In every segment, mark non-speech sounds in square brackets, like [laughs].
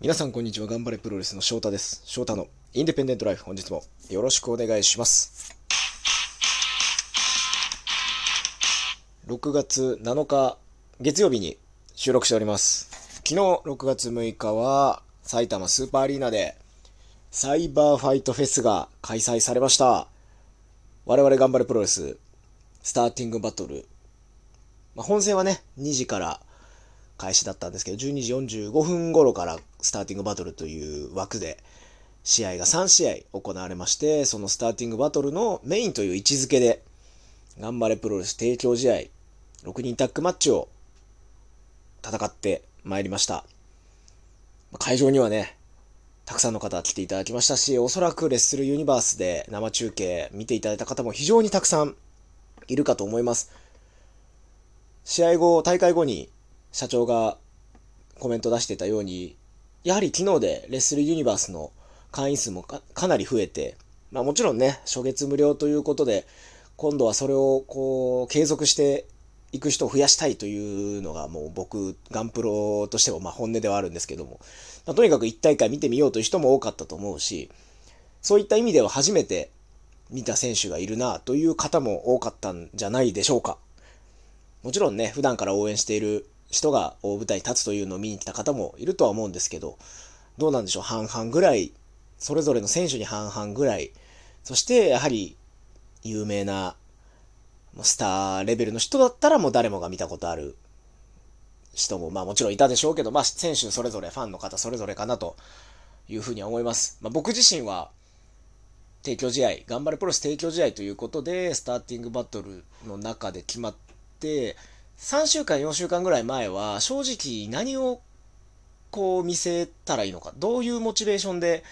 皆さんこんにちは。頑張れプロレスの翔太です。翔太のインデペンデントライフ、本日もよろしくお願いします。6月7日月曜日に収録しております。昨日6月6日は埼玉スーパーアリーナでサイバーファイトフェスが開催されました。我々頑張れプロレススターティングバトル。まあ、本戦はね、2時から開始だったんですけど、12時45分頃からスターティングバトルという枠で試合が3試合行われまして、そのスターティングバトルのメインという位置づけで、頑張れプロレス提供試合、6人タッグマッチを戦ってまいりました。会場にはね、たくさんの方来ていただきましたし、おそらくレッスルユニバースで生中継見ていただいた方も非常にたくさんいるかと思います。試合後、大会後に社長がコメント出してたように、やはり昨日でレッスルユニバースの会員数もかなり増えて、まあもちろんね、初月無料ということで、今度はそれをこう、継続していく人を増やしたいというのがもう僕、ガンプロとしてもまあ本音ではあるんですけども、まあ、とにかく一大会見てみようという人も多かったと思うし、そういった意味では初めて見た選手がいるなという方も多かったんじゃないでしょうか。もちろんね、普段から応援している人が大舞台に立つというのを見に来た方もいるとは思うんですけど、どうなんでしょう、半々ぐらい、それぞれの選手に半々ぐらい、そしてやはり有名なスターレベルの人だったらもう誰もが見たことある。人もまあもちろんいたでしょうけど、まあ選手それぞれ、ファンの方それぞれかなというふうには思います。まあ、僕自身は提供試合、頑張れプロレス提供試合ということで、スターティングバトルの中で決まって、3週間、4週間ぐらい前は、正直何をこう見せたらいいのか、どういうモチベーションで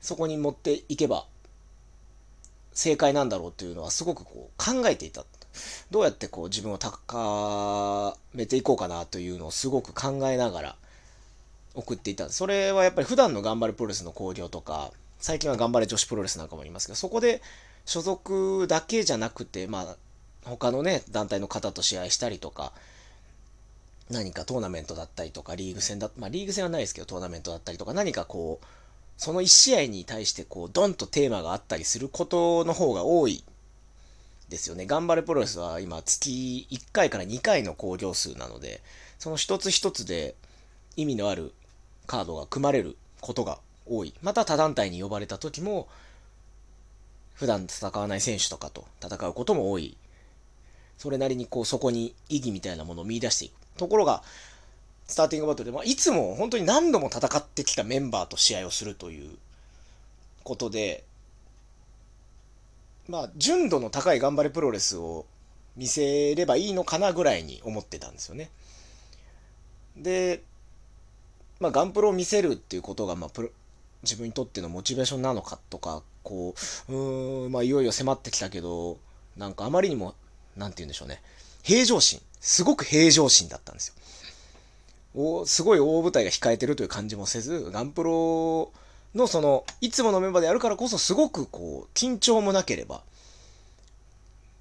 そこに持っていけば正解なんだろうというのはすごくこう考えていた。どうやってこう自分を高めていこうかなというのをすごく考えながら送っていた。それはやっぱり普段の頑張れプロレスの興行とか、最近は頑張れ女子プロレスなんかもいますけど、そこで所属だけじゃなくて、まあ、他のね、団体の方と試合したりとか、何かトーナメントだったりとか、リーグ戦だ、まあリーグ戦はないですけど、トーナメントだったりとか、何かこう、その1試合に対してこう、ドンとテーマがあったりすることの方が多いですよね。頑張れプロレスは今月1回から2回の興行数なので、その一つ一つで意味のあるカードが組まれることが多い。また他団体に呼ばれた時も、普段戦わない選手とかと戦うことも多い。それなりにこうそこに意義みたいなものを見出していく。ところが、スターティングバトルで、まあ、いつも本当に何度も戦ってきたメンバーと試合をするということで、まあ、純度の高い頑張れプロレスを見せればいいのかなぐらいに思ってたんですよね。で、まあ、ガンプロを見せるっていうことが、まあ、プロ自分にとってのモチベーションなのかとか、こう、うーん、まあ、いよいよ迫ってきたけど、なんかあまりにも、なんて言うんでしょうね。平常心。すごく平常心だったんですよ。おすごい大舞台が控えてるという感じもせず、ガンプロのその、いつものメンバーでやるからこそ、すごくこう、緊張もなければ、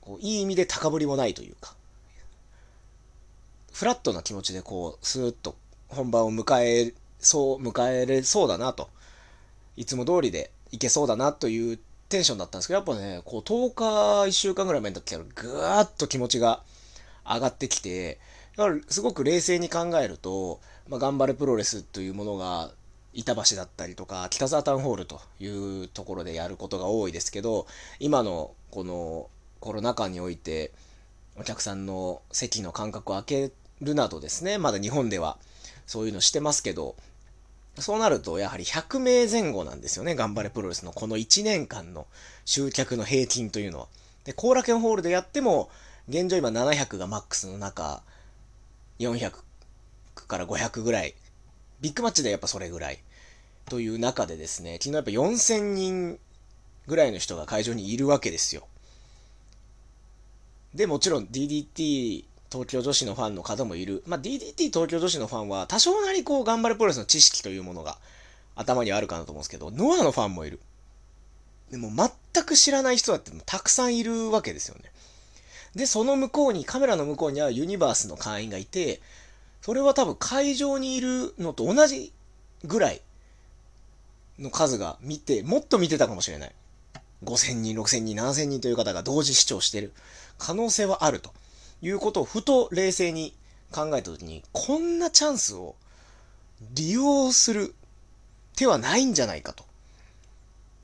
こういい意味で高ぶりもないというか、フラットな気持ちでこう、スーッと本番を迎え、そう、迎えれそうだなと、いつも通りでいけそうだなというテンションだったんですけど、やっぱね、こう、10日、1週間ぐらい前になってから、ぐーっと気持ちが上がってきて、だからすごく冷静に考えると、まあ、頑張れプロレスというものが、板橋だったりとか、北沢タウンホールというところでやることが多いですけど、今のこのコロナ禍において、お客さんの席の間隔を空けるなどですね、まだ日本ではそういうのしてますけど、そうなるとやはり100名前後なんですよね、頑張れプロレスのこの1年間の集客の平均というのは。で、後楽園ホールでやっても、現状今700がマックスの中、400から500ぐらい。ビッグマッチでやっぱそれぐらい。という中でですね、昨日やっぱ4000人ぐらいの人が会場にいるわけですよ。で、もちろん DDT 東京女子のファンの方もいる。まあ、DDT 東京女子のファンは多少なりこう頑張れプロレスの知識というものが頭にあるかなと思うんですけど、ノアのファンもいる。でも全く知らない人だってたくさんいるわけですよね。で、その向こうに、カメラの向こうにはユニバースの会員がいて、それは多分会場にいるのと同じぐらいの数が見て、もっと見てたかもしれない。5000人、6000人、7000人という方が同時視聴してる可能性はあるということをふと冷静に考えたときに、こんなチャンスを利用する手はないんじゃないかと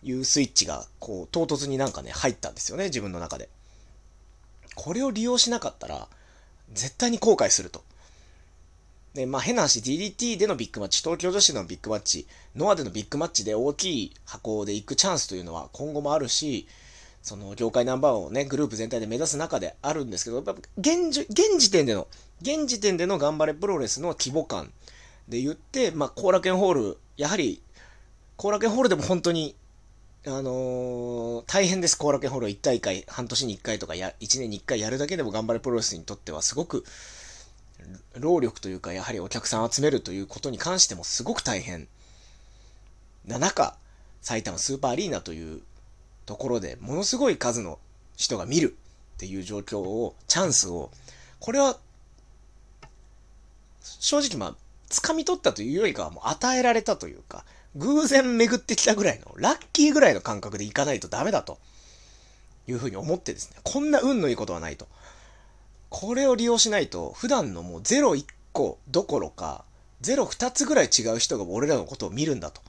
いうスイッチが、こう、唐突になんかね、入ったんですよね、自分の中で。これを利用しなかったら、絶対に後悔すると。で、まあ変な話、DDT でのビッグマッチ、東京女子のビッグマッチ、ノアでのビッグマッチで大きい箱で行くチャンスというのは今後もあるし、その業界ナンバーワンをね、グループ全体で目指す中であるんですけど、やっぱ現時現時点での、現時点での頑張れプロレスの規模感で言って、まあ後楽園ホール、やはり、後楽園ホールでも本当に、あのー、大変です、後楽園ホール1大会、半年に1回とかや、1年に1回やるだけでも頑張れプロレスにとってはすごく、労力というか、やはりお客さん集めるということに関してもすごく大変な中、埼玉スーパーアリーナというところでものすごい数の人が見るっていう状況を、チャンスを、これは、正直まあ、掴み取ったというよりかはもう与えられたというか、偶然巡ってきたぐらいの、ラッキーぐらいの感覚でいかないとダメだというふうに思ってですね、こんな運のいいことはないと。これを利用しないと、普段のもう01個どころか、02つぐらい違う人が俺らのことを見るんだと。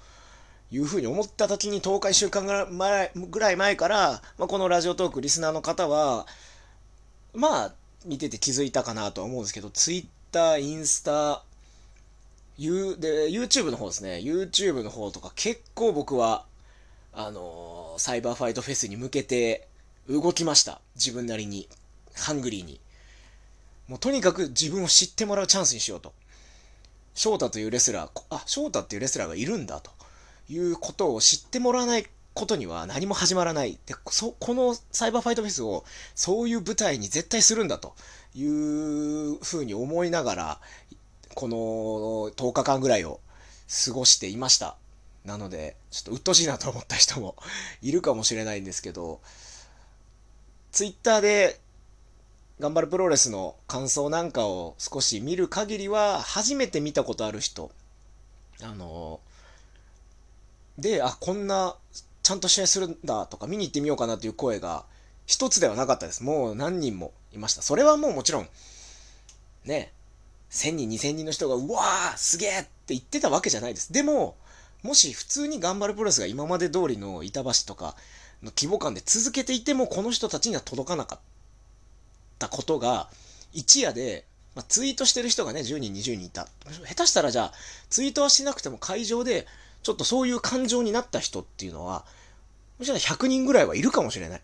いうふうに思った時に10日1週間ぐらい前から、まあ、このラジオトークリスナーの方は、まあ、見てて気づいたかなとは思うんですけど、Twitter、インスタ、U、で、YouTube の方ですね。YouTube の方とか結構僕は、あのー、サイバーファイトフェスに向けて動きました。自分なりに。ハングリーに。もうとにかく自分を知ってもらうチャンスにしようと。翔太というレスラー、あ、翔太っていうレスラーがいるんだということを知ってもらわないことには何も始まらない。で、そ、このサイバーファイトフェスをそういう舞台に絶対するんだというふうに思いながら、この10日間ぐらいを過ごしていました。なので、ちょっと鬱陶しいなと思った人も [laughs] いるかもしれないんですけど、ツイッターで頑張るプロレスの感想なんかを少し見る限りは、初めて見たことある人、あの、で、あ、こんな、ちゃんと試合するんだとか見に行ってみようかなという声が、一つではなかったです。もう何人もいました。それはもうもちろん、ね、1000人、2000人の人が、うわーすげーって言ってたわけじゃないです。でも、もし普通に頑張るプロレスが今まで通りの板橋とかの規模感で続けていても、この人たちには届かなかった。ったことが、一夜で、まあ、ツイートしてる人がね、10人、20人いた。下手したらじゃあ、ツイートはしなくても会場で、ちょっとそういう感情になった人っていうのは、もしかしたら100人ぐらいはいるかもしれない。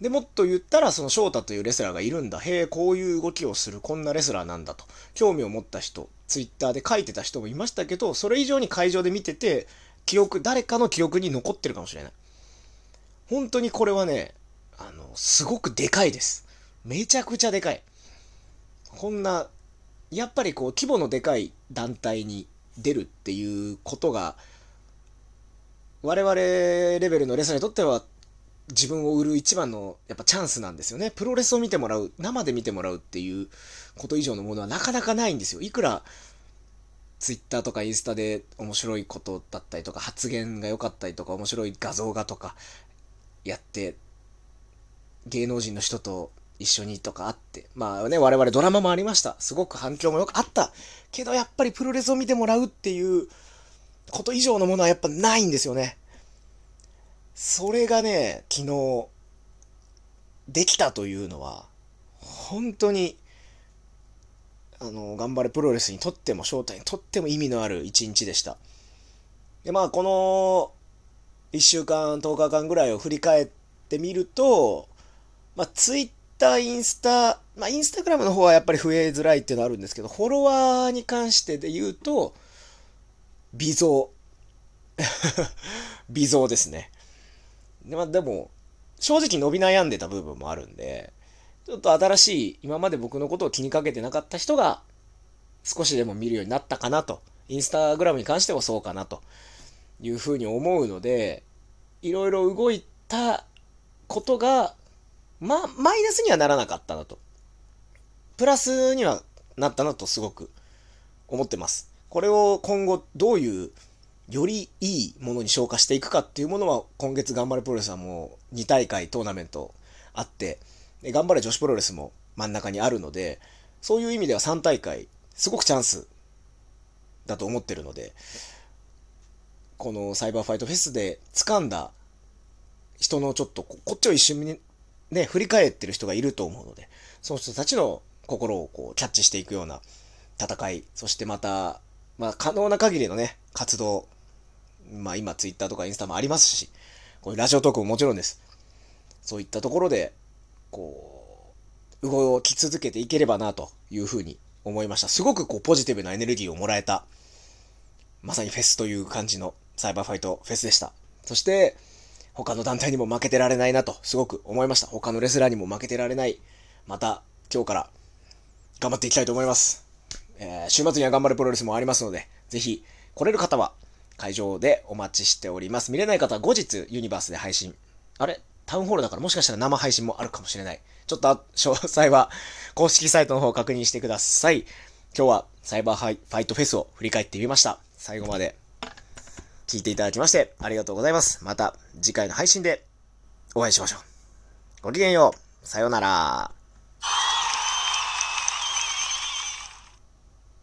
で、もっと言ったら、その翔太というレスラーがいるんだ。へえ、こういう動きをする、こんなレスラーなんだと。興味を持った人、ツイッターで書いてた人もいましたけど、それ以上に会場で見てて、記憶、誰かの記憶に残ってるかもしれない。本当にこれはね、あの、すごくでかいです。めちゃくちゃでかい。こんな、やっぱりこう、規模のでかい団体に出るっていうことが、我々レベルのレスラーにとっては、自分を売る一番のやっぱチャンスなんですよね。プロレスを見てもらう、生で見てもらうっていうこと以上のものはなかなかないんですよ。いくら、ツイッターとかインスタで面白いことだったりとか、発言が良かったりとか、面白い画像がとか、やって、芸能人の人と一緒にとかあって。まあね、我々ドラマもありました。すごく反響もよくあった。けどやっぱりプロレスを見てもらうっていうこと以上のものはやっぱないんですよね。それがね、昨日、できたというのは、本当に、あの、頑張れプロレスにとっても、正体にとっても意味のある一日でした。で、まあ、この、1週間、10日間ぐらいを振り返ってみると、まあ、ツイッター、インスタ、まあ、インスタグラムの方はやっぱり増えづらいっていうのはあるんですけど、フォロワーに関してで言うと、微増。[laughs] 微増ですね。まあ、でも、正直伸び悩んでた部分もあるんで、ちょっと新しい、今まで僕のことを気にかけてなかった人が、少しでも見るようになったかなと。インスタグラムに関してもそうかなというふうに思うので、いろいろ動いたことがま、マイナスにはならなかったなと。プラスにはなったなとすごく思ってます。これを今後どういうよりいいものに消化していくかっていうものは今月頑張れプロレスはもう2大会トーナメントあって頑張れ女子プロレスも真ん中にあるのでそういう意味では3大会すごくチャンスだと思ってるのでこのサイバーファイトフェスで掴んだ人のちょっとこっちを一瞬にね振り返ってる人がいると思うのでその人たちの心をこうキャッチしていくような戦いそしてまたまあ可能な限りのね活動まあ今ツイッターとかインスタもありますし、こういうラジオトークももちろんです。そういったところで、こう、動き続けていければなというふうに思いました。すごくこうポジティブなエネルギーをもらえた、まさにフェスという感じのサイバーファイトフェスでした。そして、他の団体にも負けてられないなと、すごく思いました。他のレスラーにも負けてられない。また、今日から頑張っていきたいと思います。えー、週末には頑張るプロレスもありますので、ぜひ、来れる方は会場でお待ちしております。見れない方は後日ユニバースで配信。あれ？タウンホールだからもしかしたら生配信もあるかもしれない。ちょっと詳細は [laughs] 公式サイトの方を確認してください。今日はサイバーファイトフェスを振り返ってみました。最後まで聞いていただきましてありがとうございます。また次回の配信でお会いしましょう。ごきげんよう。さようなら。